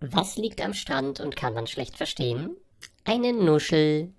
Was liegt am Strand und kann man schlecht verstehen? Eine Nuschel.